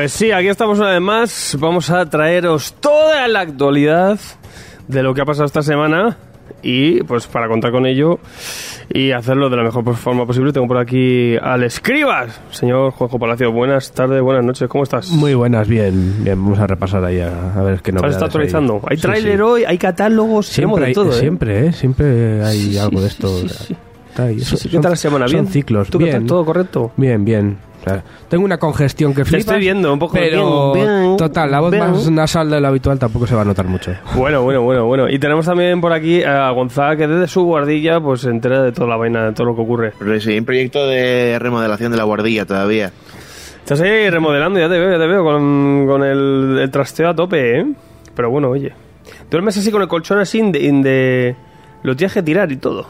Pues sí, aquí estamos una vez más. Vamos a traeros toda la actualidad de lo que ha pasado esta semana. Y pues para contar con ello y hacerlo de la mejor forma posible, tengo por aquí al Escribas, señor Juanjo Palacio. Buenas tardes, buenas noches, ¿cómo estás? Muy buenas, bien. Bien, vamos a repasar ahí a, a ver qué ¿Estás novedades está actualizando? Hay, Hay Sí, tráiler sí. hoy, hay catálogos, Siempre, hay, todo, ¿eh? siempre, ¿eh? Siempre hay Sí, algo de esto. Son- ¿Qué tal la semana? son ¿Bien? ciclos. ¿Tú qué bien. tal? ¿Todo correcto? Bien, bien. O sea, tengo una congestión que Te flipas. estoy viendo un poco Pero, bien, total, la voz bien. más nasal de lo habitual tampoco se va a notar mucho. Bueno, bueno, bueno, bueno. Y tenemos también por aquí a Gonzaga, que desde su guardilla pues se entera de toda la vaina, de todo lo que ocurre. Pero sí, hay un proyecto de remodelación de la guardilla todavía. Estás ahí remodelando, ya te veo, ya te veo, con, con el, el trasteo a tope, ¿eh? Pero bueno, oye. Duermes así con el colchón así de... de- Lo tienes que tirar y todo.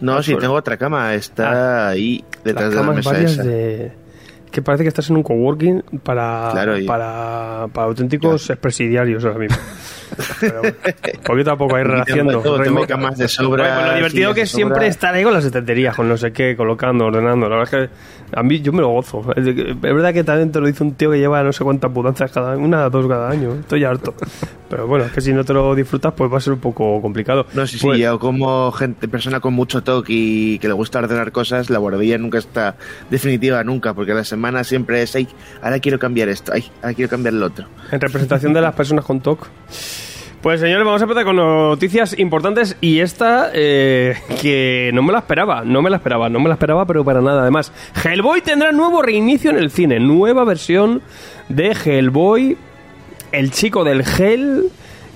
No, sí, tengo otra cama, está ahí detrás Las de la mesa varias esa. de... Que parece que estás en un coworking para, Claro, para, para auténticos expresidiarios ahora mismo. Pero bueno, poquito a poco ahí Aquí relaciendo. tengo de sobra, Bueno, lo divertido que es siempre estar ahí con las estanterías, con no sé qué, colocando, ordenando. La verdad es que a mí yo me lo gozo. Es verdad que también te lo dice un tío que lleva no sé cuántas mudanzas cada una, dos cada año. Estoy harto. Pero bueno, es que si no te lo disfrutas, pues va a ser un poco complicado. No, sí, sí, Pues- yo como gente, persona con mucho toque y que le gusta ordenar cosas, la guardilla nunca está definitiva, nunca, porque la semana siempre es, ay, ahora quiero cambiar esto, ay, ahora quiero cambiar lo otro. en representación de las personas con TOC. Pues señores, vamos a empezar con noticias importantes y esta eh, que no me la esperaba, no me la esperaba, no me la esperaba, pero para nada. Además, Hellboy tendrá nuevo reinicio en el cine, nueva versión de Hellboy, el chico del Hell.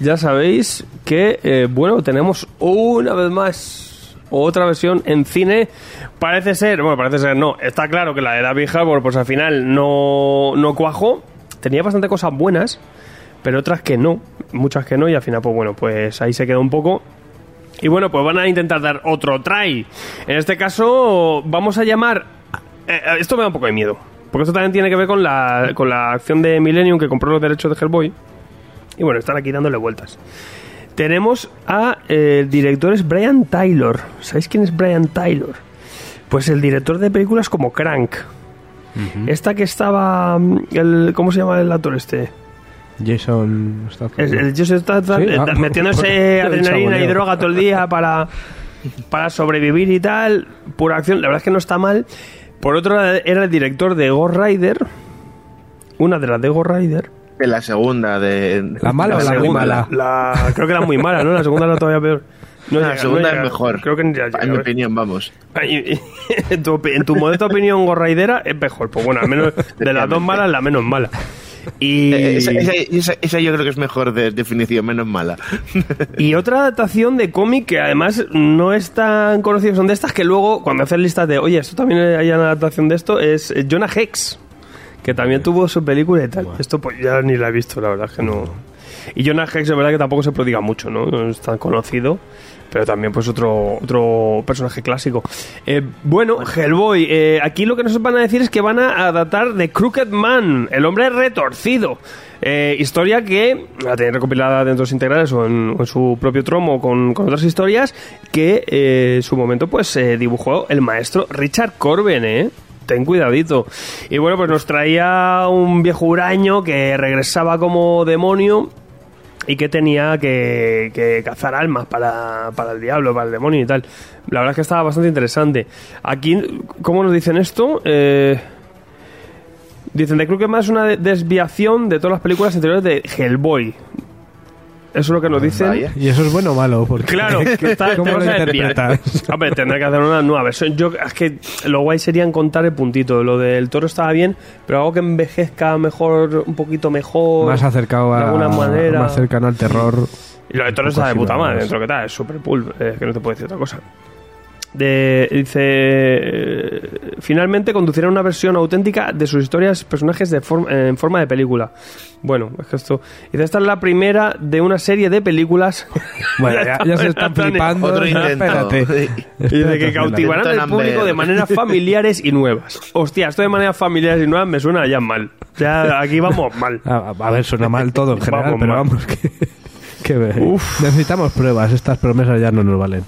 Ya sabéis que, eh, bueno, tenemos una vez más otra versión en cine. Parece ser, bueno, parece ser, no, está claro que la de David Harbour, pues al final no, no cuajó. Tenía bastante cosas buenas pero otras que no, muchas que no, y al final, pues bueno, pues ahí se queda un poco. Y bueno, pues van a intentar dar otro try. En este caso, vamos a llamar. eh, eh, esto me da un poco de miedo, porque esto también tiene que ver con la, con la acción de Millennium que compró los derechos de Hellboy. Y bueno, están aquí dándole vueltas. Tenemos a eh, el director es Brian Taylor. ¿Sabéis quién es Brian Taylor? Pues el director de películas como Crank. Esta que estaba. mm, El, ¿Cómo se llama el actor este? Jason Statham. El, el Joseph Statham, Sí, ah, metiéndose adrenalina y droga todo el día para, para sobrevivir y tal. Pura acción. La verdad es que no está mal. Por otro lado, era el director de Ghost Rider. Una de las de Ghost Rider. De la segunda, de... ¿La mala o la muy segunda, mala? la- creo que era muy mala, ¿no? La segunda era todavía peor. No la llega, segunda no es mejor, Creo que ni llega, en mi opinión, vamos. Ay, en, tu, en tu modesta opinión, Ghost Rider es mejor. Pues bueno, al menos de las dos malas, la menos mala. Y, Esa, esa- esa- esa yo creo que es mejor de definición, menos mala. Y otra adaptación de cómic que además no es tan conocido, son de estas que luego, cuando hacen listas de, oye, esto también hay una adaptación de esto, es eh, Jonah Hex, que también tuvo su película y tal. Esto pues ya ni la he visto, la verdad es que no. Y Jonah Hex es verdad que tampoco se prodiga mucho, ¿no? No es tan conocido. Pero también, pues, otro, otro personaje clásico. Eh, bueno, Hellboy, eh, aquí lo que nos van a decir es que van a adaptar The Crooked Man, el hombre retorcido. Eh, historia que la tienen recopilada dentro de los integrales o en, o en su propio tromo con, con otras historias que eh, en su momento, pues, eh, dibujó el maestro Richard Corben, ¿eh? Ten cuidadito. Y bueno, pues nos traía un viejo huraño que regresaba como demonio y que tenía que, que cazar almas para, para el diablo, para el demonio y tal. La verdad es que estaba bastante interesante. Aquí, ¿cómo nos dicen esto? Eh, dicen, de creo que más una de- desviación de todas las películas anteriores de Hellboy. Eso es lo que nos dicen. Vaya. ¿Y eso es bueno o malo? Porque, Claro, que está, ¿Cómo lo interpretas? Hombre, tendrá que hacer una nueva versión. Yo, es que lo guay sería encontrar el puntito. Lo del toro estaba bien, pero algo que envejezca mejor, un poquito mejor. Más acercado a, de alguna manera. más cercano al terror. Y lo de Toro Un está de puta madre, dentro que tal, es super pulp, eh, que no te puedo decir otra cosa. De, dice, eh, finalmente conducirá una versión auténtica de sus historias, personajes de forma- en forma de película. Bueno, es que esto. Dice, esta es la primera de una serie de películas. Bueno, ya, ya se están flipando. Otro intento. Espérate. Y de que cautivarán al público de maneras familiares y nuevas. Hostia, esto de maneras familiares y nuevas me suena ya mal. Ya aquí vamos mal. A, a ver, suena mal todo en general, Vamos pero mal. vamos, que, que Uf. necesitamos pruebas. Estas promesas ya no nos valen.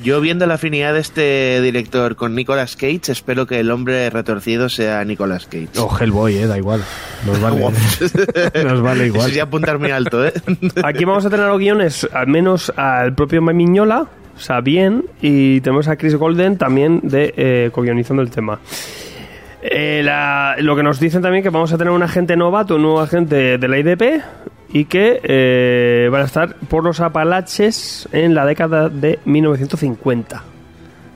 Yo viendo la afinidad de este director con Nicolas Cage, espero que el hombre retorcido sea Nicolas Cage. O Hellboy, eh, da igual. Nos vale, nos vale igual. Eso ya apuntar muy alto, ¿eh? Aquí vamos a tener los guiones, al menos al propio Miñola, o sea, bien, y tenemos a Chris Golden también de eh, co-guionizando el tema. Eh, la- lo que nos dicen también que vamos a tener un agente novato, un nuevo agente de la IDP y que eh, van a estar por los Apalaches en la década de 1950.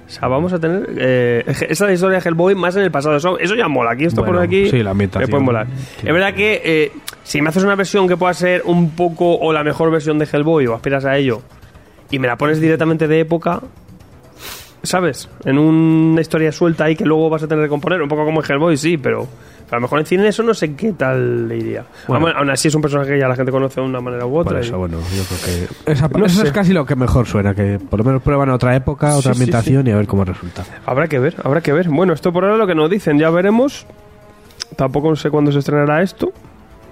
O sea, vamos a tener eh, esa historia de Hellboy más en el pasado. Eso, eso ya mola. Aquí esto Bueno, por aquí sí, la ambientación. me puede molar. Sí. Es verdad que eh, si me haces una versión que pueda ser un poco o la mejor versión de Hellboy o aspiras a ello y me la pones directamente de época, ¿sabes? En una historia suelta ahí que luego vas a tener que componer, un poco como en Hellboy, sí, pero a lo mejor en cine eso no sé qué tal le iría. Bueno. Aún- aún así es un personaje que ya la gente conoce de una manera u otra. Por y- eso, bueno, yo creo que. Esa, No eso sé. es casi lo que mejor suena, que por lo menos prueban otra época, otra Sí, sí, ambientación y a ver cómo resulta. Habrá que ver, habrá que ver. Bueno, esto por ahora es lo que nos dicen, ya veremos. Tampoco sé cuándo se estrenará esto.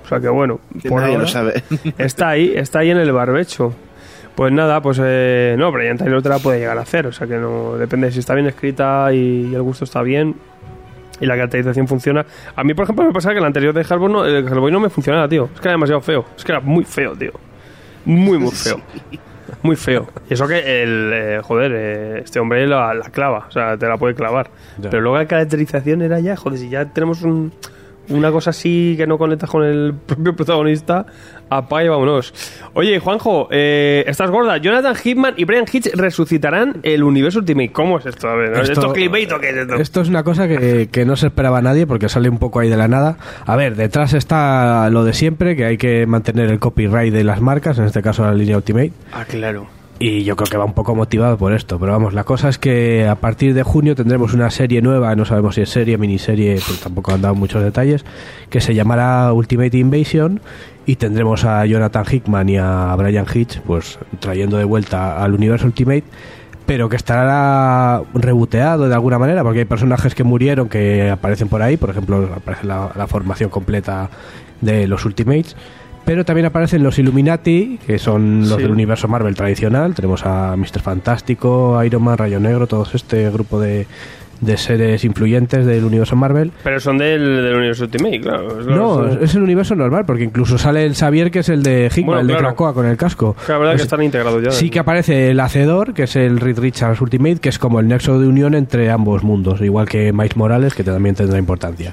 O sea que bueno, por ahora lo sabe. está ahí, está ahí en el barbecho. Pues nada, pues eh, no, Brian Taylor te la puede llegar a hacer, o sea que no depende si está bien escrita y el gusto está bien y la caracterización funciona. A mí, por ejemplo, me pasa que el anterior de Hellboy no, el Hellboy no me funcionaba, tío. Es que era demasiado feo. Es que era muy feo, tío. Muy, muy feo. Muy feo. Y eso que el, eh, joder, eh, este hombre la, la clava, o sea, te la puede clavar. Ya. Pero luego la caracterización era ya, joder, si ya tenemos un- una cosa así que no conectas con el propio protagonista, apaga y vámonos. Oye, Juanjo, eh, estás gorda. Jonathan Hitman y Brian Hitch resucitarán el universo Ultimate. ¿Cómo es esto? A ver, ¿esto, clickbait o qué es esto? Esto es una cosa que, que no se esperaba nadie porque sale un poco ahí de la nada. A ver, detrás está lo de siempre, que hay que mantener el copyright de las marcas, en este caso la línea Ultimate. Ah, claro. Y yo creo que va un poco motivado por esto. Pero vamos, la cosa es que a partir de junio tendremos una serie nueva, no sabemos si es serie, miniserie, pues tampoco han dado muchos detalles, que se llamará Ultimate Invasion. Y tendremos a Jonathan Hickman y a Brian Hitch, pues trayendo de vuelta al universo Ultimate, pero que estará reboteado de alguna manera, porque hay personajes que murieron que aparecen por ahí, por ejemplo, aparece la, la formación completa de los Ultimates. Pero también aparecen los Illuminati, que son los Sí. del universo Marvel tradicional. Tenemos a Mr. Fantástico, Iron Man, Rayo Negro, todos este grupo de, de seres influyentes del universo Marvel. Pero son del, del universo Ultimate, claro. Es No, es- es el universo normal, porque incluso sale el Xavier, que es el de Hickman, Bueno, el de claro. Krakoa con el casco. la verdad que Es- están integrados ya. Sí que aparece el Hacedor, que es el Reed Richards Ultimate, que es como el nexo de unión entre ambos mundos, igual que Miles Morales, que también tendrá importancia.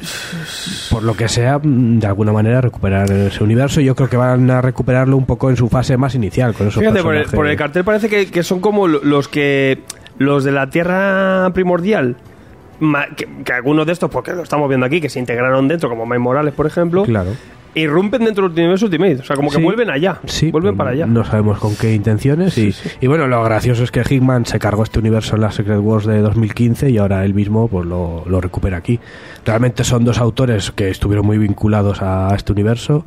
Por lo que sea, de alguna manera recuperar ese universo, yo creo que van a recuperarlo un poco en su fase más inicial, con esos Fíjate, por el, por el cartel parece que, que son como lo- los que. Los de la Tierra primordial. Que, que algunos de estos, porque lo estamos viendo aquí, que se integraron dentro, como Miles Morales, por ejemplo, Claro. Irrumpen dentro del universo Ultimate. O sea, como que Sí. vuelven allá. Sí, vuelven para allá. No sabemos con qué intenciones. y, y bueno, lo gracioso es que Hickman se cargó este universo en la Secret Wars de 2015 y ahora él mismo pues lo, lo recupera aquí. Realmente son dos autores que estuvieron muy vinculados a este universo.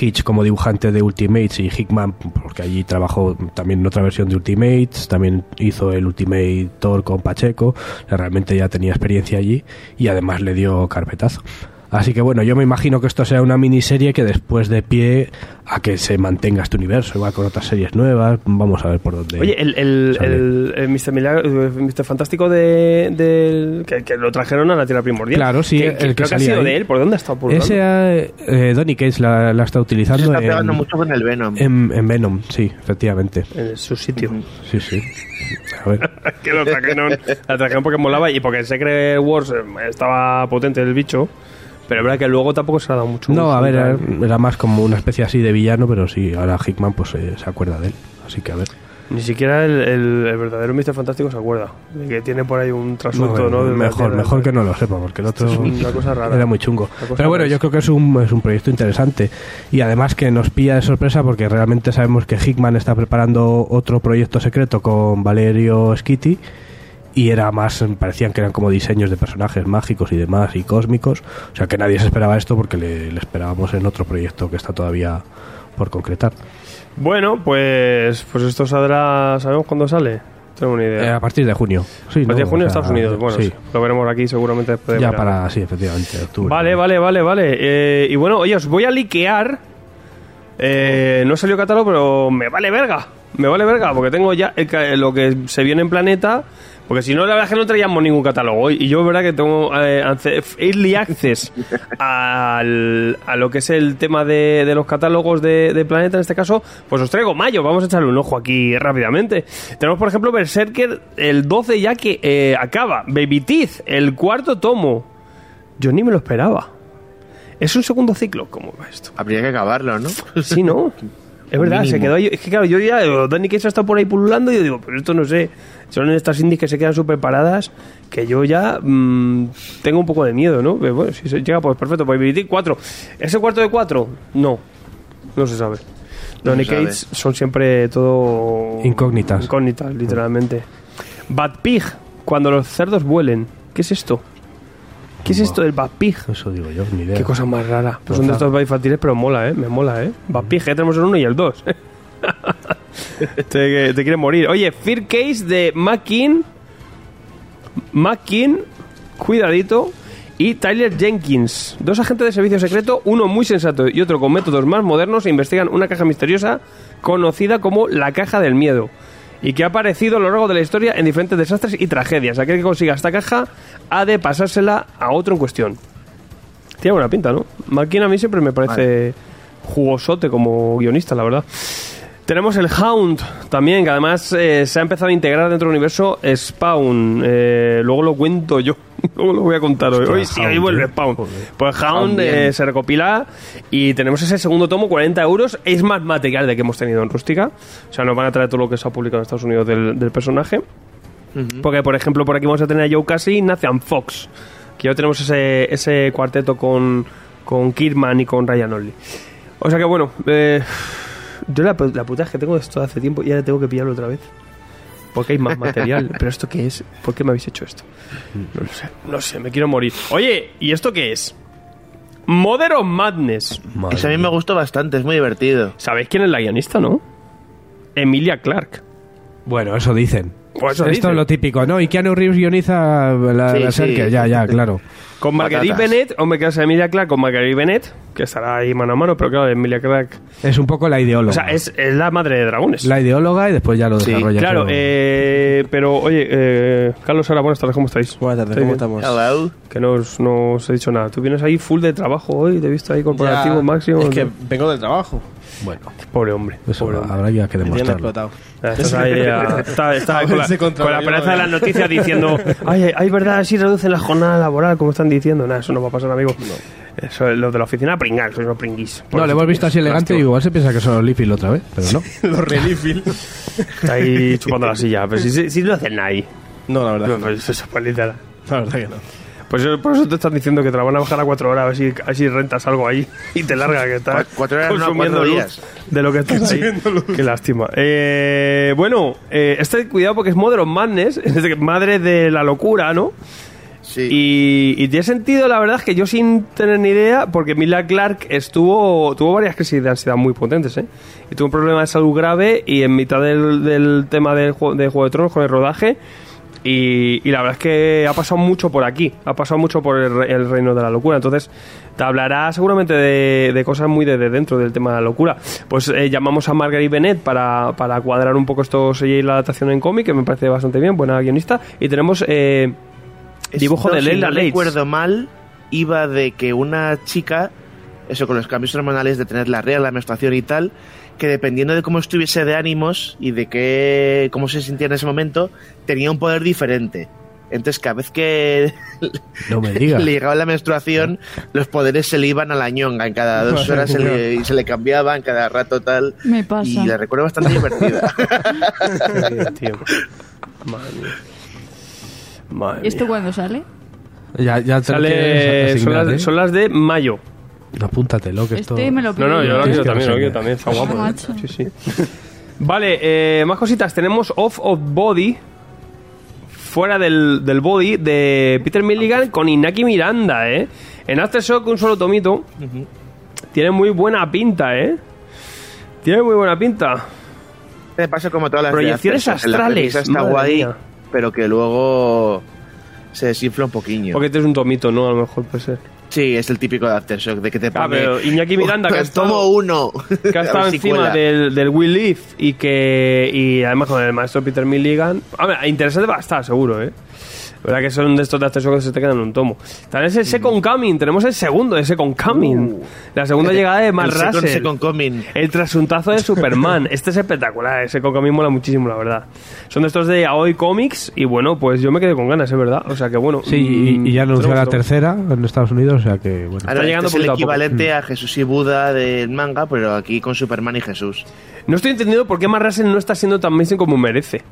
Hitch como dibujante de Ultimates y Hickman porque allí trabajó también en otra versión de Ultimates, también hizo el Ultimate Thor con Pacheco, o sea, realmente ya tenía experiencia allí y además le dio carpetazo. Así que bueno, yo me imagino que esto sea una miniserie que después de pie a que se mantenga este universo, igual con otras series nuevas, vamos a ver por dónde. Oye, el, el, el, el Mr. Milagro- Mr. Fantástico de, del- que, que lo trajeron a la Tierra Primordial. Claro, sí, Que- el que que creo que ha salía sido ahí. de él. ¿Por dónde ha estado pululando? Ese eh, Donny Cage la, la está Se utilizando está pegando en, mucho con el Venom. en, en Venom, sí, efectivamente. En su sitio. Sí, sí. A ver. que lo trajeron, la trajeron porque molaba y porque en Secret Wars eh, estaba potente el bicho. Pero es verdad que luego tampoco se le ha dado mucho. No, uso a ver, era, era más como una especie así de villano, pero sí, ahora Hickman pues eh, se acuerda de él. Así que a ver. Ni siquiera el, el- el verdadero Mr. Fantástico se acuerda. De que tiene por ahí un trasuelto, ¿no? De la mejor, Tierra. mejor que no lo sepa, porque el otro una cosa rara. era muy chungo. Pero bueno, rara. yo creo que es un, es un proyecto interesante. Y además que nos pilla de sorpresa porque realmente sabemos que Hickman está preparando otro proyecto secreto con Valerio Schitti. Y era más, parecían que eran como diseños de personajes mágicos y demás y cósmicos. O sea que nadie se esperaba esto porque le, le esperábamos en otro proyecto que está todavía por concretar. Bueno, pues, pues esto saldrá. ¿Sabemos cuándo sale? Tengo una Eh, idea. a partir de junio. Sí, a partir de ¿no? junio en O sea, Estados Unidos. Bueno, sí. lo veremos aquí seguramente después de Ya verano. para, sí, efectivamente, octubre. Vale, vale, vale, vale. Eh, y bueno, oye, os voy a liquear. Eh, no salió catálogo, pero me vale verga. Me vale verga, porque tengo ya el lo que se viene en Planeta. Porque si no, la verdad es que no traíamos ningún catálogo. Y yo, verdad, que tengo eh, early access al- a lo que es el tema de, de los catálogos de, de Planeta, en este caso, pues os traigo mayo. Vamos a echarle un ojo aquí rápidamente. Tenemos, por ejemplo, Berserker el 12 ya que eh, acaba. Baby Teeth, el cuarto tomo. Yo ni me lo esperaba. Es un segundo ciclo. ¿Cómo va esto? Habría que acabarlo, ¿no? Sí, ¿no? Es verdad, se quedó ahí. Es que claro, yo ya, digo, Danny Cage está por ahí pululando y yo digo, pero esto no sé. Son estas indies que se quedan súper paradas que yo ya mm, tengo un poco de miedo, ¿no? Pero bueno, si se llega, pues perfecto. Pues Baby Teeth, 4. ¿Ese cuarto de 4? No. No se sabe. No Donny sabe. Cage son siempre todo. Incógnitas. Incógnitas, literalmente. Bad Pig, cuando los cerdos vuelen. ¿Qué es esto? ¿Qué es esto del Bad Pig? Eso digo yo, ni idea. Qué cosa más rara. Pues son de estos infantiles, pero mola, ¿eh? Me mola, ¿eh? Va pije, tenemos el 1 y el 2. te, te quiere morir. Oye, Fear Case de Mackin. Mackin, cuidadito. Y Tyler Jenkins. Dos agentes de servicio secreto, uno muy sensato y otro con métodos más modernos, e investigan una caja misteriosa conocida como la caja del miedo. Y que ha aparecido a lo largo de la historia en diferentes desastres y tragedias. Aquel que consiga esta caja ha de pasársela a otro en cuestión. Tiene buena pinta, ¿no? Mackin a mí siempre me parece jugosote como guionista, la verdad. Tenemos el Hound también, que además eh, se ha empezado a integrar dentro del universo Spawn. Eh, luego lo cuento yo, luego lo voy a contar hoy. Hoy sí, hoy vuelve ¿eh? Spawn. Joder. Pues Hound eh, se recopila y tenemos ese segundo tomo, 40 euros. Es más material de que hemos tenido en Rústica. O sea, nos van a traer todo lo que se ha publicado en Estados Unidos del, del personaje. Porque, por ejemplo, por aquí vamos a tener a Joe Casey y Nathan Fox. Que ya tenemos ese, ese cuarteto con, con Kidman y con Ryan Only. O sea que, bueno, eh, yo la, la puta es que tengo esto hace tiempo y ahora tengo que pillarlo otra vez. Porque hay más material. ¿Pero esto qué es? ¿Por qué me habéis hecho esto? No lo sé. No sé, me quiero morir. Oye, ¿y esto qué es? Mother of Madness. Madre Ese a mí me gustó bastante, es muy divertido. ¿Sabéis quién es la guionista, no? Emilia Clark. Bueno, eso dicen. Pues Esto es lo típico, ¿no? Y Keanu Reeves guioniza la, Sí, la sí. Berserker, ya, ya, claro. Con Marguerite Patatas. Bennett, hombre, que es Emilia Clark con Marguerite Bennett, que estará ahí mano a mano, pero claro, Emilia Clark. Es un poco la ideóloga. O sea, es, es la madre de dragones. La ideóloga y después ya lo Sí, desarrolla. claro, todo. eh, pero oye, eh, Carlos, ahora buenas tardes, ¿cómo estáis? Buenas tardes, ¿Estáis ¿cómo bien? estamos? Hello. Que no os, no os he dicho nada. Tú vienes ahí full de trabajo hoy, te he visto ahí corporativo Ya, máximo. Es que vengo del trabajo. Bueno, Pobre hombre. eso pobre hombre. habrá ya que Me demostrarlo. explotado. Estás ahí, ah, está, está A con, la, con la esperanza de no, las no. noticias diciendo, ay, ay, verdad, si reducen la jornada laboral, como están diciendo. Nada, eso no va a pasar, amigo. Eso es lo de la oficina, pringar, sois unos pringuis. No, le hemos visto así elegante y igual se piensa que son los Leafy otra vez, pero no. Los Reliefil. Está ahí chupando la silla. Pero si, si, si no hacen ahí. No, la verdad. No, pues eso, pues literal. La verdad que no. Pues eso- por eso te están diciendo que te la van a bajar a cuatro horas a ver si, a ver si rentas algo ahí y te larga que estás Cu- cuatro horas, no, consumiendo cuatro luz de lo que estás ahí. Qué lástima. Eh, bueno, eh, este cuidado porque es Mother of Madness, es decir, madre de la locura, ¿no? Sí. Y, y tiene sentido, la verdad, es que yo sin tener ni idea, porque Mila Clark estuvo tuvo varias crisis de ansiedad muy potentes, ¿eh? Y tuvo un problema de salud grave y en mitad del, del tema del juego, de Juego de Tronos, con el rodaje. Y, y la verdad es que ha pasado mucho por aquí, ha pasado mucho por el, re- el reino de la locura. Entonces, te hablará seguramente de, de cosas muy de, de dentro del tema de la locura. Pues eh, llamamos a Marguerite Bennett para, para cuadrar un poco esto y la adaptación en cómic, que me parece bastante bien, buena guionista. Y tenemos eh, dibujo Esto, de si Leila no Leitz. recuerdo mal, iba de que una chica, eso con los cambios hormonales de tener la regla, la menstruación y tal, que dependiendo de cómo estuviese de ánimos y de qué, cómo se sentía en ese momento, tenía un poder diferente. Entonces, cada vez que No me le llegaba la menstruación, los poderes se le iban a la ñonga. En cada dos horas se le, y se le cambiaban, cada rato tal. Me pasa. Y la recuerdo bastante divertida. Tío. Madre mía. Madre ¿Y esto cuándo sale? Ya, ya Sale, son, las, ¿eh? son las de mayo. Apúntatelo, que esto... Este me lo No, pido no, yo lo quiero que también, no lo quiero también, está guapo. ¿eh? Macho. Sí, sí. Vale, eh, más cositas. Tenemos Off of Body, fuera del, del body, de Peter Milligan con Inaki Miranda, ¿eh? En Aftershock, un solo tomito. Tiene muy buena pinta, ¿eh? Tiene muy buena pinta. Me pasa como todas las Proyecciones la astrales, está guay, mía. pero que luego se desinfla un poquillo. Porque este es un tomito, ¿no? A lo mejor puede ser. Sí, es el típico de Aftershock, de que te Ah, pone... pero Iñaki Miranda, que ha estado- tomo uno. que ha estado si encima cuela. del, del Will Leaf y que y además con el maestro Peter Milligan a ver, interesante va a estar seguro eh verdad que son de estos de acceso que se te quedan en un tomo también es el Second Coming tenemos el segundo de Second Coming Uh. la segunda llegada de Matt El second- Russell second coming. el trasuntazo de Superman este es espectacular el Second Coming mola muchísimo la verdad son de estos de Aoi Comics y bueno pues yo me quedé con ganas es verdad o sea que bueno Sí, y, y ya mm, anunció la tercera en Estados Unidos, o sea que, bueno. Ahora, llegando este es el poquito a equivalente a Jesús y Buda del manga, pero aquí con Superman y Jesús. No estoy entendiendo por qué Matt Russell no está siendo tan mainstream como merece.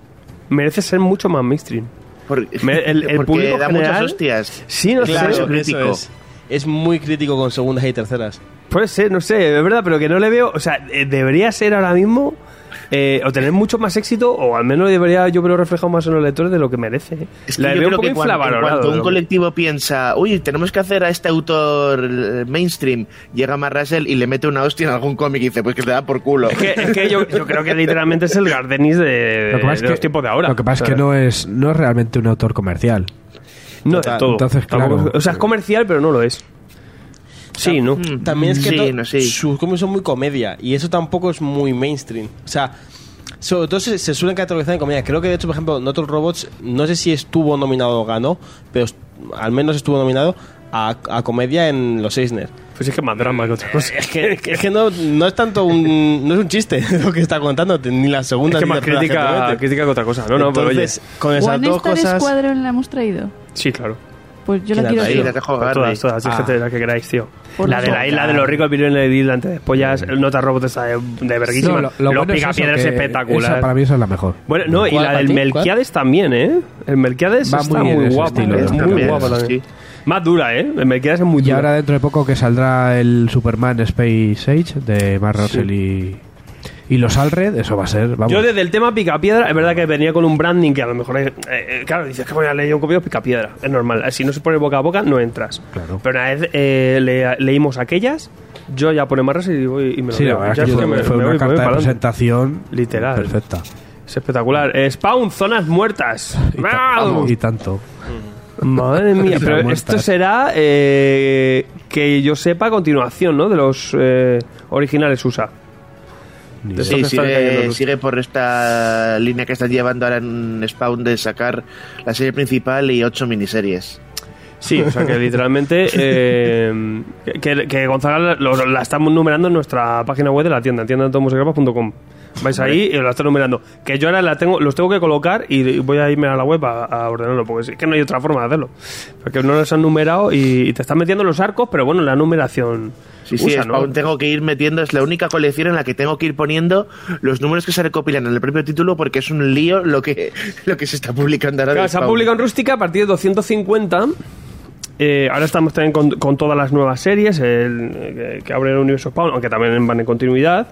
Merece ser mucho más mainstream. Por- Me- el- el porque público da general- muchas hostias. Sí, no Claro, sé. eso crítico. eso es. Es muy crítico con segundas y terceras. Puede ser, no sé, es verdad, pero que no le veo. O sea, eh, debería ser ahora mismo. Eh, o tener mucho más éxito, o al menos debería yo verlo reflejado más en los lectores de lo que merece. Es que Le yo veo creo un poco que cuando, un colectivo piensa, uy, tenemos que hacer a este autor eh, mainstream, llega Matt Russell y le mete una hostia en algún cómic y dice, pues que te da por culo. Es que, es que yo, yo creo que literalmente es el Gardenis de, Lo que pasa de es los que- tiempos de ahora. Lo que pasa es que no es, no es realmente un autor comercial. No Total. todo. Entonces, claro. o sea, es comercial, pero no lo es. Sí, ¿no? Mm, También es que sí, no, sí. sus cómics son muy comedia y eso tampoco es muy mainstream. O sea, sobre todo se, se suelen categorizar en comedia. Creo que de hecho, por ejemplo, Not All Robots, no sé si estuvo nominado o ganó, pero al menos estuvo nominado a, a comedia en los Eisner. Pues es que más drama que otra cosa. Es que, es que no, no es tanto un, no es un chiste lo que está contando, ni la segunda Es que ni más crítica, crítica que otra cosa. No, no, pero oye. Entonces, con esas ¿One dos cosas. Squadron la hemos traído? Sí, claro. Pues yo ¿Quién la quiero Ahí la dejo Todas, agarrar. todas, Ah. fíjate la que queráis, tío. Por la de la isla de los ricos, el vídeo en el antes despollas, el Nota Robot está de, de verguísima. No, lo- lo los bueno es eso, picapiedras que espectacular. esa para mí esa es la mejor. Bueno, no, y ¿Cuál, la del ti? Melquiades también, ¿eh? El Melquiades Va está muy guapo. estilo, es muy También, guapo también. sí. Más dura, ¿eh? El Melquiades es muy Y dura. ahora dentro de poco que saldrá el Superman Space Age de Mark Russell y, y los Alred, eso va a ser, vamos. Yo desde el tema Picapiedra, es verdad que venía con un branding que a lo mejor eh, eh, claro, dices que voy a leer un copio Picapiedra, es normal. Si no se pone boca a boca, no entras. Claro. Pero una vez eh, le- leímos aquellas, yo ya pone más y, voy, y me lo sí, la verdad Ya que fue, me- fue me una voy- carta de presentación Literal. perfecta. Es espectacular. Eh, Spawn, zonas muertas. Y, y tanto. Madre mía, pero esto será eh, que yo sepa a continuación, ¿no? De los eh, originales USA. De Sí, sigue, sigue por esta línea que están llevando ahora en Spawn de sacar la serie principal y ocho miniseries. Sí, o sea que literalmente eh, que, que Gonzaga lo- la estamos numerando en nuestra página web de la tienda, tiendatomosecrepas.com. Vais ahí y la está numerando. Que yo ahora la tengo, los tengo que colocar y voy a irme a la web a, a ordenarlo, porque es que no hay otra forma de hacerlo. Porque no los han numerado y, y te están metiendo los arcos, pero bueno, la numeración. Sí, sí, USA, ¿no? Spawn tengo que ir metiendo, es la única colección en la que tengo que ir poniendo los números que se recopilan en el propio título porque es un lío lo que, lo que se está publicando ahora. Claro, se ha publicado en Rústica a partir de 250. Eh, ahora estamos también con, con todas las nuevas series el, eh, que abren el universo Spawn, aunque también van en continuidad.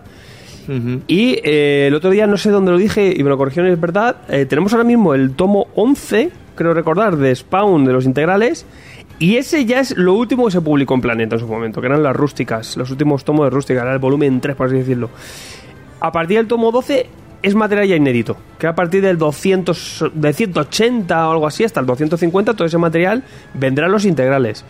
Y eh, el otro día, no sé dónde lo dije y me lo corrigieron, es verdad. eh, tenemos ahora mismo el tomo 11, creo recordar, de Spawn de los integrales. Y ese ya es lo último que se publicó en Planeta en su momento, que eran las rústicas, los últimos tomos de rústica, era el volumen 3, por así decirlo. A partir del tomo 12 es material ya inédito, que a partir del 200, de 180 o algo así hasta el 250, todo ese material vendrá en los integrales.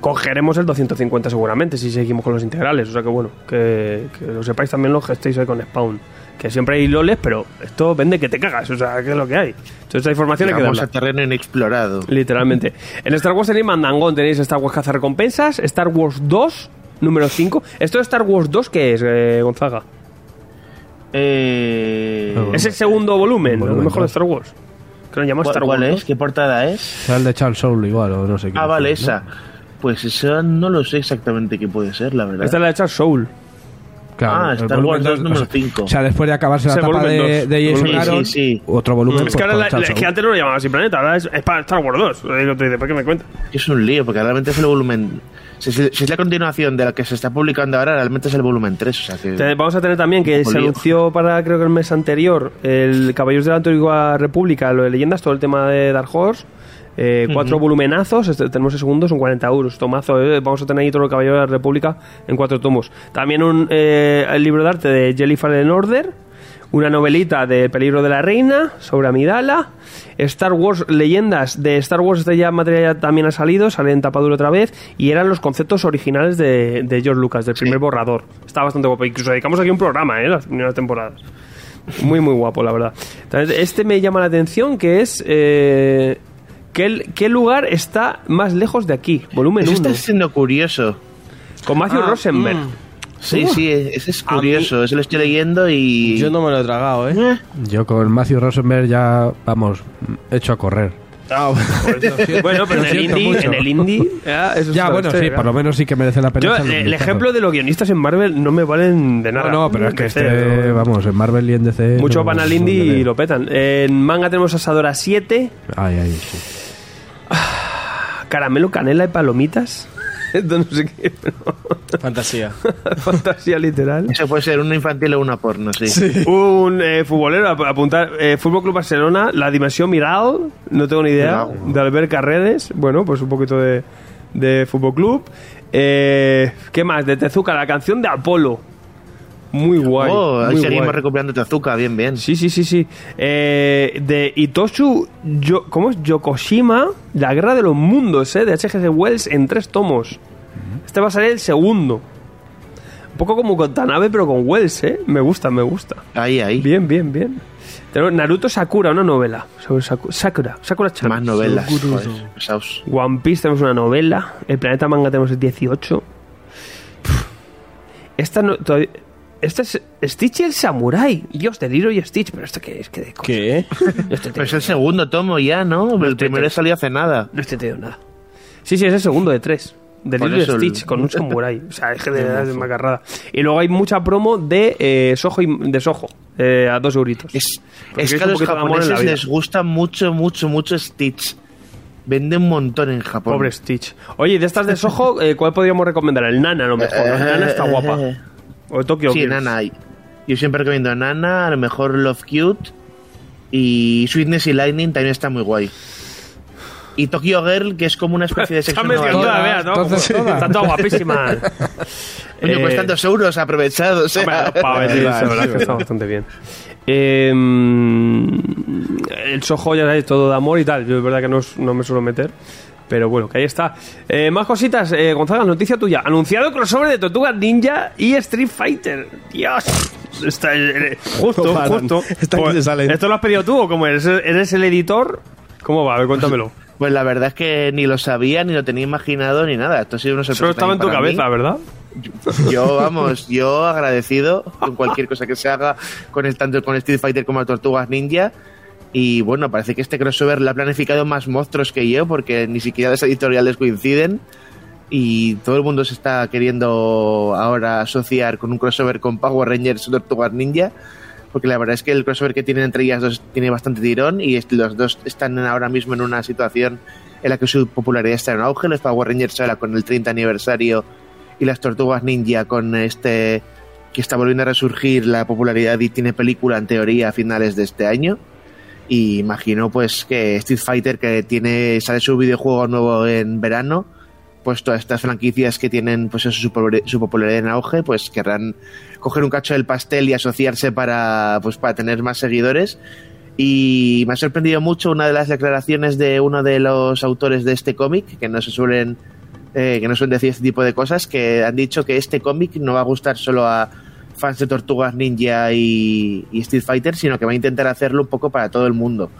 Cogeremos el 250 seguramente si seguimos con los integrales, o sea que bueno, que, lo sepáis también los que estéis ahí con Spawn. Que siempre hay loles, pero esto vende que te cagas, o sea, que es lo que hay. Entonces, esta información hay que Llegamos darla. a terreno inexplorado. Literalmente. En Star Wars tenéis Mandangón, tenéis Star Wars Cazarrecompensas, Star Wars 2, número 5. ¿Esto de Star Wars 2 qué es, eh, Gonzaga? Eh, No, Es el segundo volumen, a lo Volumen mejor de. Star Wars. Que lo llaman ¿Cuál, Star cuál Wars. es? ¿Qué portada es? Será el de Charles Soule igual, o no sé qué. Ah, vale, ¿no? esa. Pues esa no lo sé exactamente qué puede ser, la verdad. Esta es la de Charles Soul. Claro, Ah, el Star volumen Wars 2 dos, número o sea, cinco. O sea, después de acabarse la Ese etapa volumen de, dos. de Jason Volumen- sí, Aaron, sí, sí. otro volumen. Es que pues, ahora con la- Charles es que Soule. antes no lo llamaban así Planeta, ahora es, es para Star Wars 2. Lo digo, te dice, ¿por qué me cuentas? Es un lío, porque realmente es el volumen... Si, si- si es la continuación de la que se está publicando ahora, realmente es el volumen 3, o sea que... Te- Vamos a tener también que se anunció para creo que el mes anterior el Caballeros de la Antigua República, lo de leyendas, todo el tema de Dark Horse. Eh, cuatro volumenazos, este, tenemos el segundo, son 40 euros, tomazo, eh, vamos a tener ahí todo el Caballero de la República en cuatro tomos. También un eh, el libro de arte de Jelly Fallen Order, una novelita de Peligro de la Reina sobre Amidala, Star Wars Leyendas de Star Wars, este ya material ya también ha salido, sale en tapadura otra vez, y eran los conceptos originales de, de George Lucas, del primer borrador. Está bastante guapo, incluso dedicamos aquí un programa, ¿eh? Las primeras temporadas. Muy, muy guapo, la verdad. Entonces, este me llama la atención, que es... Eh, ¿qué, ¿Qué lugar está más lejos de aquí? Volumen Eso 1. está siendo curioso. Con Matthew Ah, Rosenberg. mm. Sí, sí, ese es A curioso. Eso lo estoy leyendo y. Yo no me lo he tragado, ¿eh? Eh, Yo con Matthew Rosenberg ya, vamos, hecho a correr. Ah, Bueno, pero en el indie, en el indie, ya, eso es Ya, bueno, sí, historia. por lo menos sí que merece la pena. Yo, el ejemplo de los guionistas en Marvel no me valen de nada. No, no, pero es que DC, este, ¿no? vamos, en Marvel y en DC. Mucho no- van al indie y lo petan. En manga tenemos Asadora 7, Ay, ay, sí. Caramelo, Canela y Palomitas. Esto no sé qué, pero Fantasía. fantasía literal. Eso puede ser una infantil o una porno, sí. Un eh, futbolero, ap- apuntar, eh, Fútbol Club Barcelona, la dimensión Miral, no tengo ni idea, Miral. de Albert Carredes, bueno, pues un poquito de, de Fútbol Club. Eh, ¿Qué más? De Tezuka, la canción de Apolo. Muy guay. oh, ahí muy seguimos guay. recuperando Tezuka, bien, bien. Sí, sí, sí, sí. Eh, de Itoshu, Yo- ¿cómo es? Yokoshima, La Guerra de los Mundos, ¿eh? De H.G. Wells en tres tomos. Este va a salir el segundo. Un poco como con Tanabe, pero con Wells, ¿eh? Me gusta, me gusta. Ahí, ahí. Bien, bien, bien. Tenemos Naruto Sakura, una novela sobre Saku- Sakura. Sakura Chan. Más novelas. One Piece tenemos una novela. El planeta manga tenemos el 18. Pff. Esta no. todavía- Esta es Stitch y el Samurai. Dios, de Lilo y Stitch. Pero esto qué es, qué de cosa? ¿Qué? No Pero es el segundo tomo ya, ¿no? El primero salió hace nada. No estoy entendiendo nada. Sí, sí, es el segundo de tres. De Lilo y el- Stitch con un samurai. O sea, es que de verdad es macarrada. Y luego hay mucha promo de eh, Soho y de Soho. eh, a dos euritos. Es, Porque es es que a los japoneses les gusta mucho, mucho, mucho Stitch. Vende un montón en Japón. Pobre Stitch. Oye, de estas de Soho, eh, ¿cuál podríamos recomendar? El Nana, a lo mejor. El Nana está guapa. O Tokyo Sí, Girls. Nana. Yo siempre recomiendo a Nana, a lo mejor Love Cute. Y Sweetness y Lightning también está muy guay. Y Tokyo Girl, que es como una especie de sexo Está la vea, ¿no? Entonces. Oye, Eh, cuestan dos euros aprovechados. ¿eh? Para ver, la verdad es que está bastante bien. Eh, el Soho ya sabéis, todo de amor y tal. Yo es verdad que no, no me suelo meter. Pero bueno, que ahí está. Eh, más cositas. Eh, Gonzalo, noticia tuya. Anunciado crossover de Tortugas Ninja y Street Fighter. Dios. Está, eh, justo, justo. Está salen. ¿Esto lo has pedido tú o cómo eres? ¿Eres el editor? ¿Cómo va? A ver, cuéntamelo. Pues la verdad es que ni lo sabía, ni lo tenía imaginado, ni nada. Esto ha sido una sorpresa. Solo estaba en tu cabeza, ¿verdad? Yo, vamos, yo agradecido con cualquier cosa que se haga con el tanto con Street Fighter como Tortugas Ninja. Y bueno, parece que este crossover lo ha planificado más monstruos que yo, porque ni siquiera las editoriales coinciden. Y todo el mundo se está queriendo ahora asociar con un crossover con Power Rangers o Tortugas Ninja. Porque la verdad es que el crossover que tienen entre ellas dos tiene bastante tirón y los dos están ahora mismo en una situación en la que su popularidad está en auge. Los Power Rangers ahora con el 30 aniversario y las Tortugas Ninja con este que está volviendo a resurgir la popularidad y tiene película en teoría a finales de este año. Y imagino pues que Street Fighter que tiene sale su videojuego nuevo en verano, pues todas estas franquicias que tienen pues eso, su, popul- su popularidad en auge, pues querrán coger un cacho del pastel y asociarse para pues para tener más seguidores. Y me ha sorprendido mucho una de las declaraciones de uno de los autores de este cómic, que no se suelen eh, que no suelen decir este tipo de cosas, que han dicho que este cómic no va a gustar solo a fans de Tortugas Ninja y, y Street Fighter, sino que va a intentar hacerlo un poco para todo el mundo.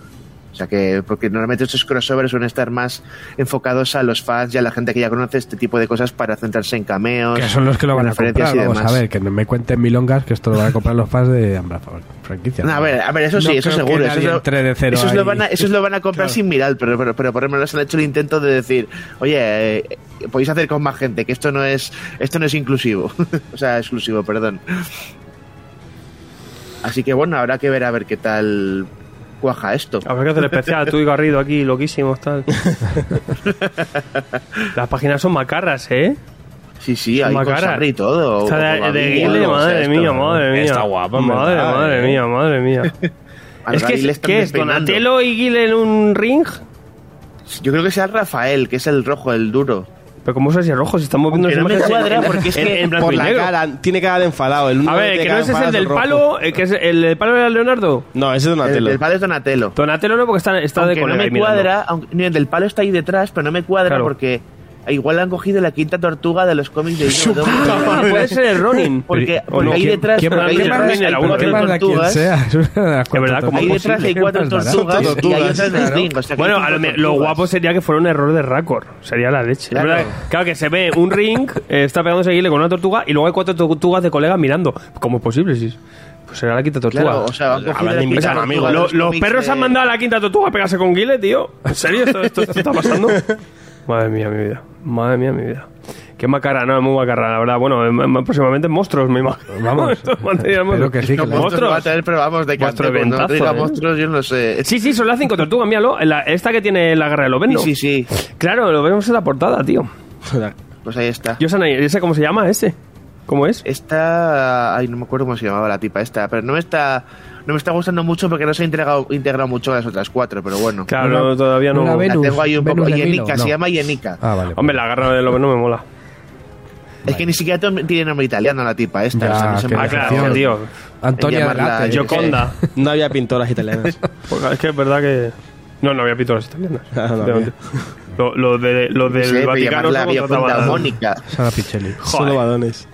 Sea que, porque normalmente estos crossovers suelen estar más enfocados a los fans y a la gente que ya conoce este tipo de cosas para centrarse en cameos. Que son los que lo van a comprar. y Vamos demás. a ver, que no me cuenten milongas que esto lo van a comprar los fans de ambas franquicias. No, a ver, a ver, eso sí, No eso seguro. Eso, lo- de cero esos lo van a, esos lo van a comprar Claro. sin mirar, pero, pero, pero por lo menos han hecho el intento de decir, oye, eh, podéis hacer con más gente, que esto no es, esto no es inclusivo. o sea, exclusivo, perdón. Así que bueno, habrá que ver a ver qué tal cuaja esto. Habrá que hacer especial, tú y Garrido aquí, loquísimos, tal. Las páginas son macarras, ¿eh? Sí, sí, hay sangre y todo. Esta o- de, de Guile, o sea, madre esto- mía, madre mía. Está guapa, Madre, verdad, madre ¿eh? mía, madre mía. Al es que, es, ¿qué es? ¿Donatello y Guile en un ring? Yo creo que sea el Rafael, que es el rojo, el duro. Pero ¿cómo sé si es rojo? Si estamos viendo Aunque las no me imágenes cuadra, en- porque es en- que en blanco Por y la negro. cara, tiene cara de enfadado. El A único ver, que cara no ese es el del palo, eh, que es el del palo era Leonardo. No, ese es El, Donatello. el palo es Donatello. Donatello no, porque está, está de aunque no colega me mirando. cuadra, aunque, ni el del palo está ahí detrás, pero no me cuadra Claro. porque igual han cogido la quinta tortuga de los cómics de Ah, puede ser el Ronin. Porque, ¿O porque no? ahí ¿Quién- detrás, quién porque más- ahí quién detrás más hay cuatro tortugas. sea? De De verdad, ¿cómo Ahí detrás hay ¿Qué cuatro tortugas y hay otras. O sea, que Bueno, a lo, guapo sería que fuera un error de Raccord. Sería la leche. Claro. ¿Verdad? Claro que se ve un ring, eh, está pegándose guile con una tortuga y luego hay cuatro tortugas de colegas mirando. ¿Cómo es posible? Si, pues será la quinta tortuga. Claro, o sea, han cogido Habrán la invitado quinta a tortuga amigos. de Lo- los perros de- han mandado a la quinta tortuga a pegarse con Guile, tío. ¿En serio esto, esto- esto está pasando? Madre mía, mi vida. Madre mía, mi vida. Qué macarra, no, es muy macarra, la verdad. Bueno, em- em- próximamente monstruos, me imagino. Vamos. Espero que sí, que No, monstruos va a tener, pero vamos, de Monstruo cuando eventazo, diga eh. monstruos, yo no sé. Sí, sí, son las cinco tortugas, míralo. La- esta que tiene la guerra de los Sí, sí, sí. Claro, lo vemos en la portada, tío. Pues ahí está. Yo sé, ¿ese cómo se llama ese? ¿Cómo es? Esta. Ay, no me acuerdo cómo se llamaba la tipa esta, pero no me está. No me está gustando mucho porque no se ha integrado, integrado mucho a las otras cuatro, pero bueno. Claro, No, no, todavía no. la ve- La Venus, tengo ahí un poco. Venus Yenica, no. se llama Yenica. Ah, vale. Hombre, la guerra de los no me mola. Es que ni siquiera tiene nombre italiano la tipa esta. Ya, o sea, no se me Ah, claro, tío. Antonia. Gioconda. No había pintoras italianas. Es que es verdad que. No, no había pinturas italianas. Ah, no Efectivamente. lo, lo, de, lo del pero Vaticano llamarla Mónica. Sara Pichelli. Solo varones.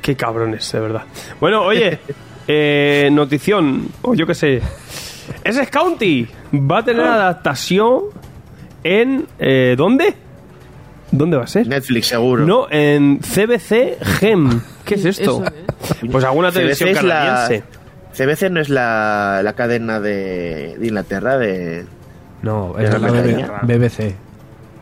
Qué cabrones, de verdad. Bueno, oye, eh, notición, o yo qué sé. SS County va a tener adaptación en. Eh, ¿Dónde? ¿Dónde va a ser? Netflix, seguro. No, en CBC Gem. ¿Qué es esto? Eso, ¿eh? Pues alguna CBC televisión es la- canadiense. CBC no es la, la cadena de, de Inglaterra de... No, es ¿De la la? BBC.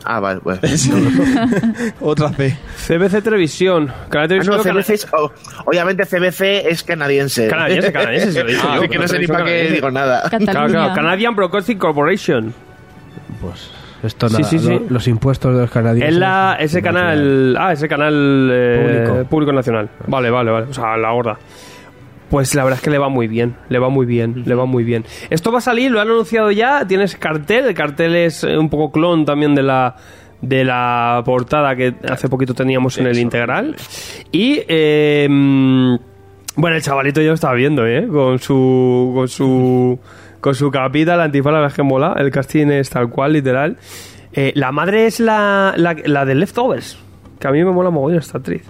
Ah, vale, pues. Otra C. CBC Televisión. Canal de Ah, Televisión no, cana- CBC es- oh, obviamente CBC es canadiense. canadiense, canadiense, se lo he dicho Ah, yo, así que no sé ni televisión para qué canadiense. digo nada. Claro, claro, Canadian Broadcasting Corporation. Pues esto nada, sí, sí. lo- los impuestos de los canadienses. Es la, ese canal. Ah, ese canal eh, Público. público. nacional. Vale, vale, vale. O sea, la gorda. Pues la verdad es que le va muy bien. Le va muy bien. Le va muy bien. Esto va a salir, lo han anunciado ya. Tienes cartel. El cartel es eh, un poco clon también de la de la portada que hace poquito teníamos en el integral. Y. eh, bueno, el chavalito ya lo estaba viendo, ¿eh? Con su. Con su. Con su capita, la antifaz, la que mola. El casting es tal cual, literal. Eh, la madre es la, la, la de Leftovers. Que a mí me mola mogollón esta actriz.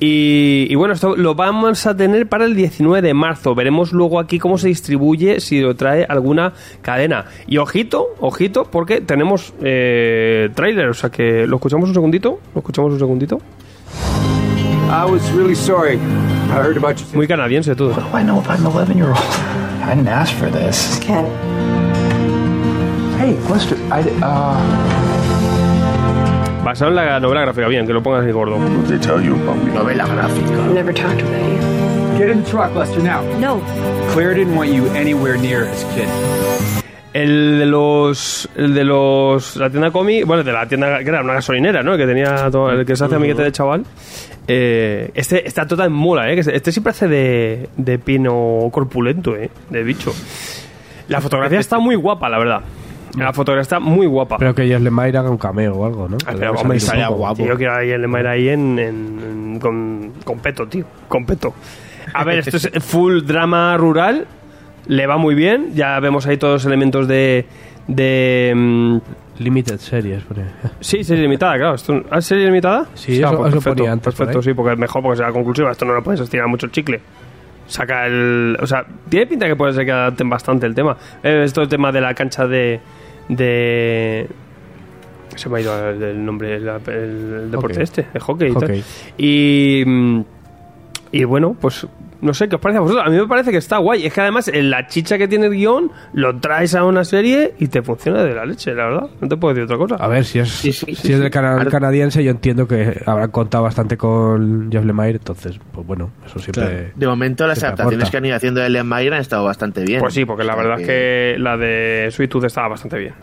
Y, y bueno, esto lo vamos a tener para el 19 de marzo. Veremos luego aquí cómo se distribuye, si lo trae alguna cadena. Y ojito, ojito, porque tenemos eh, tráiler. O sea que lo escuchamos un segundito. Lo escuchamos un segundito. I was really sorry. I heard about you. Muy canadiense todo. What do I know about an 11 year old? I didn't ask for this. Ken, Hey, Lester, I. Uh, Basado en la novela gráfica, bien, que lo pongas ahí gordo. Novela gráfica. Never talked about you. Get in the truck, Lester, now. No. Claire didn't want you anywhere near his kid. El de los. El de los. La tienda cómic. Bueno, de la tienda. Que era una gasolinera, ¿no? El que tenía. todo- el que se hace amiguete de chaval. Eh, este está total mola, ¿eh? Este siempre hace de, de pino corpulento, ¿eh? De bicho. La fotografía está muy guapa, la verdad. La fotografía está muy guapa. Espero que Jess Lemire haga un cameo o algo, ¿no? Ah, Que pero, hombre, estaría guapo. Yo quiero ahí el Lemire ahí en, en- en- con, con peto, tío. Con peto. A ver, esto es full drama rural. Le va muy bien. Ya vemos ahí todos los elementos de. de mm, Limited series. pone. sí, serie limitada, claro. Esto, ¿Ah, serie limitada? Sí, eso- pues eso perfecto, ponía antes por Perfecto, sí, porque es mejor porque será conclusiva. Esto no lo puedes estirar mucho el chicle. Saca el. O sea, tiene pinta que puede ser que adapten bastante el tema. Esto el tema de la cancha de. de se me ha ido el, nombre, el, el deporte este, el hockey y tal. Y, mm, y bueno, pues no sé qué os parece a vosotros. A mí me parece que está guay. Es que además eh, la chicha que tiene el guion lo traes a una serie y te funciona de la leche, la verdad. No te puedo decir otra cosa. A ver, si es, Sí, sí, si sí, es sí. del canal canadiense, yo entiendo que habrán contado bastante con Jeff Lemire, entonces, pues bueno, eso siempre... Claro. De momento las adaptaciones aporta. que han ido haciendo de Mayer han estado bastante bien. Pues sí, porque la verdad es que la de Sweet Tooth estaba bastante bien.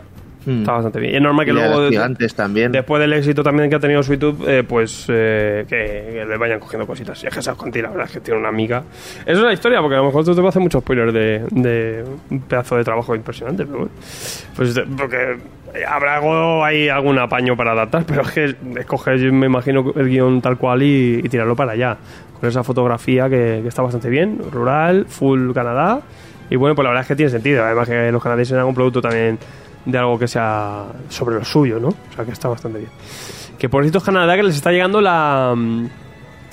Hmm. Está bastante bien. Y es normal que Y de luego, gigantes también. después del éxito también que ha tenido su YouTube, eh, pues eh, que, que le vayan cogiendo cositas. Y es que sabes contigo, la verdad es que tiene una amiga. Eso es la historia, porque a lo mejor tú te vas a hacer muchos spoilers de, de un pedazo de trabajo impresionante, pero bueno. Pues de- porque habrá algo, hay algún apaño para adaptar, pero es que escoger, me imagino, el guion tal cual y, y tirarlo para allá. Con esa fotografía que, que está bastante bien, rural, full Canadá. Y bueno, pues la verdad es que tiene sentido. Además que los canadienses hagan un producto también de algo que sea sobre lo suyo, ¿no? O sea, que está bastante bien. Que por cierto Canadá que les está llegando la, mm,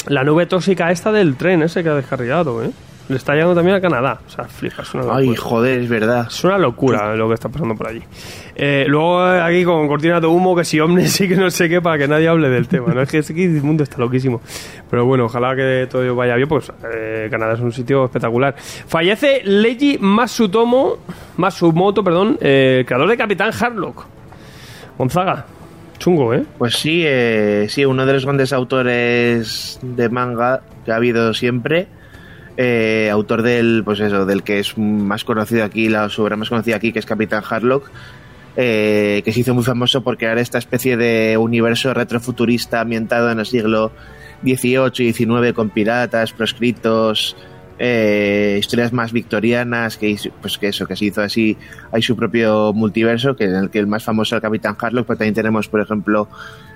la nube tóxica esta del tren ese que ha descarrilado, ¿eh? Le está llegando también a Canadá. O sea, flipas, una locura. Ay, joder, es verdad. Es una locura lo que está pasando por allí. Eh, luego eh, aquí con cortinas de humo, que si Omnes y que no sé qué, para que nadie hable del tema. ¿no? Es que el mundo está loquísimo. Pero bueno, ojalá que todo vaya bien, pues eh, Canadá es un sitio espectacular. Fallece Leiji Matsutomo, Matsumoto, perdón, eh, creador de Capitán Harlock. Gonzaga, chungo, ¿eh? Pues sí, eh, sí, uno de los grandes autores de manga que ha habido siempre. Eh, autor del, pues eso, del que es más conocido aquí, la obra más conocida aquí, que es Capitán Harlock, eh, que se hizo muy famoso por crear esta especie de universo retrofuturista ambientado en el siglo XVIII y XIX con piratas, proscritos, eh, historias más victorianas, que, pues que eso, que se hizo así, hay su propio multiverso, que en el que el más famoso es el Capitán Harlock, pero también tenemos, por ejemplo,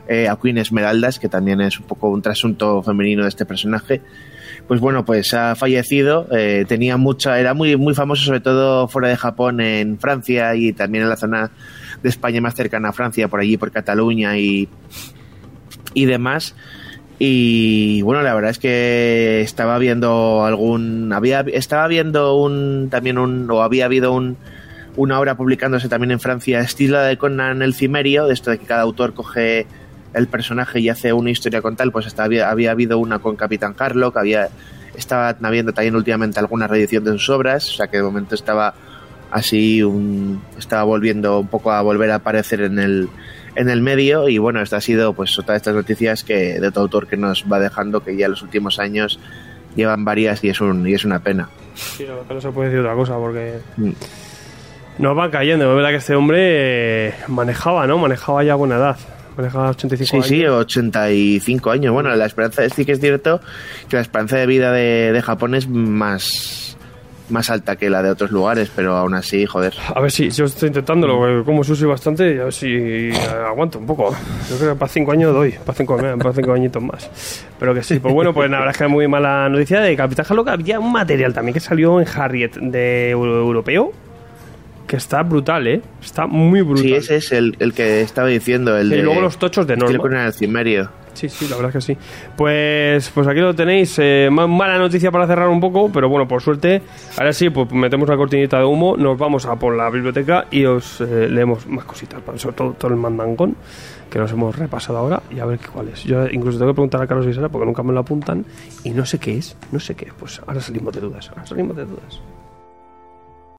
eh, a Queen Esmeraldas, que también es un poco un trasunto femenino de este personaje. Pues bueno, pues ha fallecido, eh, tenía mucha, era muy, muy famoso sobre todo fuera de Japón, en Francia y también en la zona de España más cercana a Francia, por allí, por Cataluña y, y demás. Y bueno, la verdad es que estaba viendo algún. Había, estaba viendo un. También un. O había habido un, una obra publicándose también en Francia, estilo de Conan el Cimerio, de esto de que cada autor coge el personaje y hace una historia con tal. Pues hasta había, había habido una con Capitán Harlock, había. Estaba habiendo también últimamente alguna reedición de sus obras, o sea que de momento estaba así un, estaba volviendo un poco a volver a aparecer en el en el medio y bueno esta ha sido pues otra de estas noticias que de todo autor que nos va dejando que ya en los últimos años llevan varias y es un y es una pena Sí, no se puede decir otra cosa porque Mm. nos van cayendo. Es verdad que este hombre eh, manejaba, ¿no? Manejaba ya a buena edad. Manejaba 85 sí años. sí 85 años bueno la esperanza sí que es cierto que la esperanza de vida de, de Japón es más más alta que la de otros lugares pero aún así joder A ver si yo estoy intentándolo, porque como sushi bastante, y a ver si eh, aguanto un poco. Yo creo que para cinco años doy, para cinco, para cinco añitos más. Pero que sí, pues bueno, pues la verdad es que es muy mala noticia de Capitán Harlock. Había un material también que salió en Harriet de euro- europeo, que está brutal, ¿eh? Está muy brutal. sí ese es el, el que estaba diciendo el Y de luego los tochos de norma. Conan el Cimerio Sí, sí, la verdad es que sí. Pues, pues aquí lo tenéis. eh, ma- mala noticia para cerrar un poco, pero bueno, por suerte, ahora sí, pues metemos la cortinita de humo, nos vamos a por la biblioteca y os eh, leemos más cositas, para- sobre todo todo el mandangón que nos hemos repasado ahora y a ver qué cuál es. Yo incluso tengo que preguntar a Carlos y Sara porque nunca me lo apuntan y no sé qué es, no sé qué es. Pues ahora salimos de dudas, ahora salimos de dudas.